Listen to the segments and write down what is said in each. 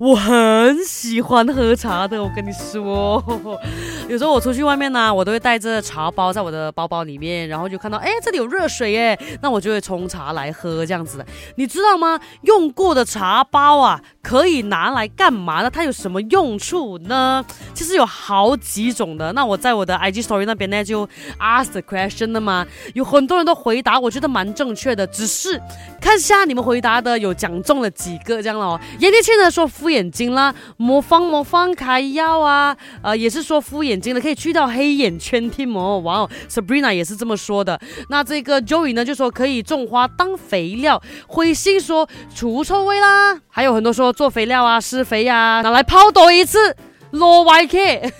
我很喜欢喝茶的，我跟你说，有时候我出去外面呢，我都会带着茶包在我的包包里面，然后就看到，哎，这里有热水耶，那我就会冲茶来喝这样子的。你知道吗？用过的茶包啊，可以拿来干嘛呢？它有什么用处呢？其实有好几种的。那我在我的 IG Story 那边呢，就 ask the question 了嘛，有很多人都回答，我觉得蛮正确的，只是看下你们回答的有讲中了几个这样了哦。严立庆呢说。敷眼睛啦，魔方魔方开药啊，呃，也是说敷眼睛的，可以去掉黑眼圈，贴膜。哇哦，Sabrina 也是这么说的。那这个 Joey 呢，就说可以种花当肥料。灰心说除臭味啦，还有很多说做肥料啊，施肥呀，拿来泡多一次。Low YK，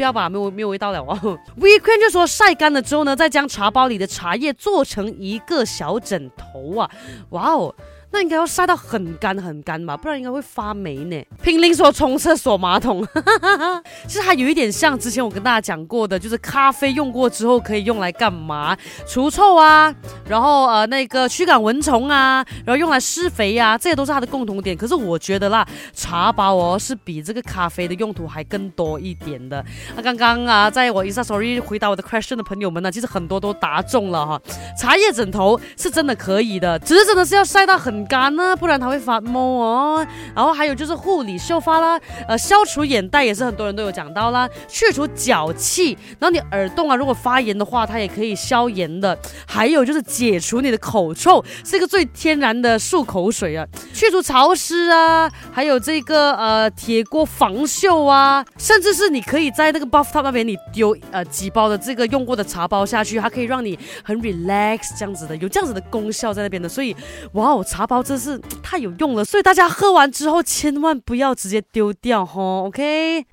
不要吧，没有没有味道了哦。Weekend 就说晒干了之后呢，再将茶包里的茶叶做成一个小枕头啊。哇哦。那应该要晒到很干很干吧，不然应该会发霉呢。拼命说冲厕所马桶，其实还有一点像之前我跟大家讲过的，就是咖啡用过之后可以用来干嘛？除臭啊，然后呃那个驱赶蚊虫啊，然后用来施肥呀，这些都是它的共同点。可是我觉得啦，茶包哦是比这个咖啡的用途还更多一点的。那刚刚啊，在我 Insta Story 回答我的 question 的朋友们呢，其实很多都答中了哈。茶叶枕头是真的可以的，只是真的是要晒到很。干呢，不然它会发毛哦。然后还有就是护理秀发啦，呃，消除眼袋也是很多人都有讲到啦，去除脚气。然后你耳洞啊，如果发炎的话，它也可以消炎的。还有就是解除你的口臭，是一个最天然的漱口水啊，去除潮湿啊。还有这个呃铁锅防锈啊，甚至是你可以在那个 buff top 那边你丢呃几包的这个用过的茶包下去，它可以让你很 relax 这样子的，有这样子的功效在那边的。所以哇哦，茶。包真是太有用了，所以大家喝完之后千万不要直接丢掉哈，OK。